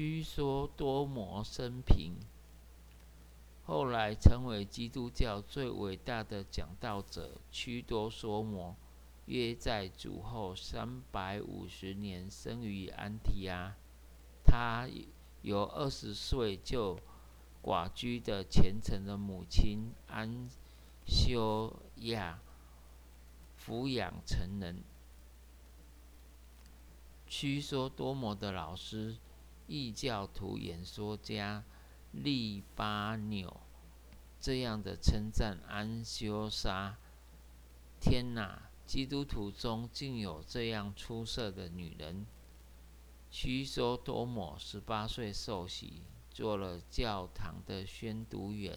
屈说多摩生平，后来成为基督教最伟大的讲道者。屈多梭摩约在主后三百五十年生于安提阿。他有二十岁就寡居的虔诚的母亲安修亚抚养成人。屈说多摩的老师。异教徒演说家利巴纽这样的称赞安修莎：“天哪，基督徒中竟有这样出色的女人！”屈梭多摩十八岁受洗，做了教堂的宣读员。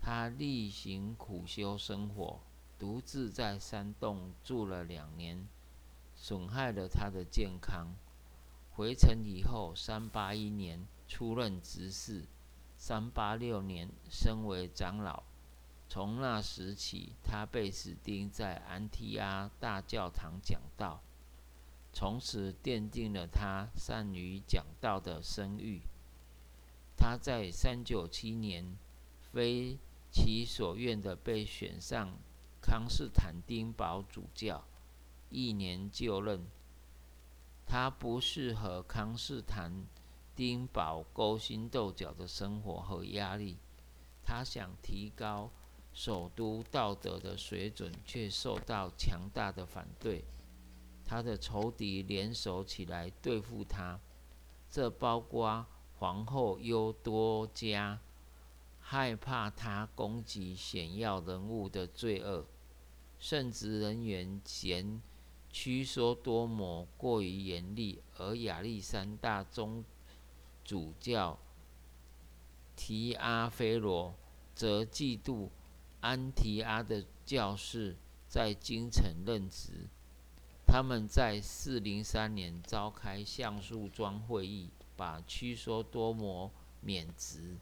他例行苦修生活，独自在山洞住了两年，损害了他的健康。回城以后，三八一年出任执事，三八六年升为长老。从那时起，他被指定在安提阿大教堂讲道，从此奠定了他善于讲道的声誉。他在三九七年非其所愿的被选上康斯坦丁堡主教，一年就任。他不适合康斯坦丁堡勾心斗角的生活和压力。他想提高首都道德的水准，却受到强大的反对。他的仇敌联手起来对付他，这包括皇后优多加，害怕他攻击显要人物的罪恶，圣职人员嫌。屈说多摩过于严厉，而亚历山大宗主教提阿菲罗则嫉妒安提阿的教士在京城任职。他们在四零三年召开橡树庄会议，把屈说多摩免职。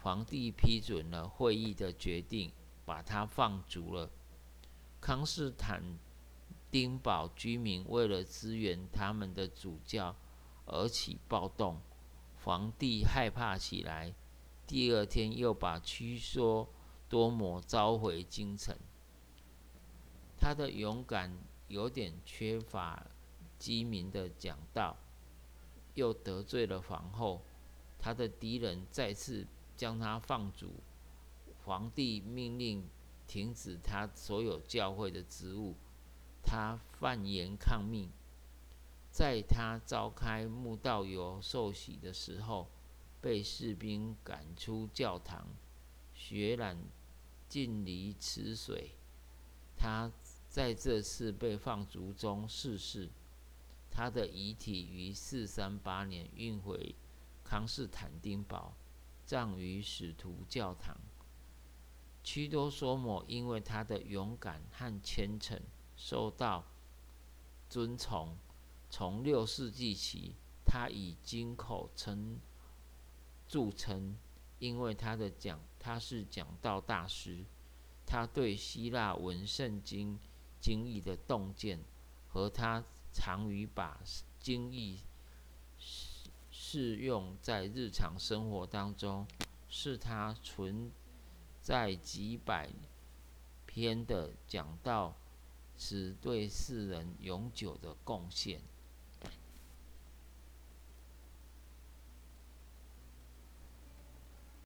皇帝批准了会议的决定，把他放逐了。康斯坦。丁堡居民为了支援他们的主教而起暴动，皇帝害怕起来。第二天又把屈说多摩召回京城。他的勇敢有点缺乏机敏的讲道，又得罪了皇后。他的敌人再次将他放逐，皇帝命令停止他所有教会的职务。他犯言抗命，在他召开慕道友受洗的时候，被士兵赶出教堂，血染尽离池水。他在这次被放逐中逝世，他的遗体于四三八年运回康斯坦丁堡，葬于使徒教堂。屈多索姆因为他的勇敢和虔诚。受到尊崇。从六世纪起，他以金口称著称，因为他的讲他是讲道大师。他对希腊文圣经经义的洞见，和他常于把经义适用在日常生活当中，是他存在几百篇的讲道。是对世人永久的贡献。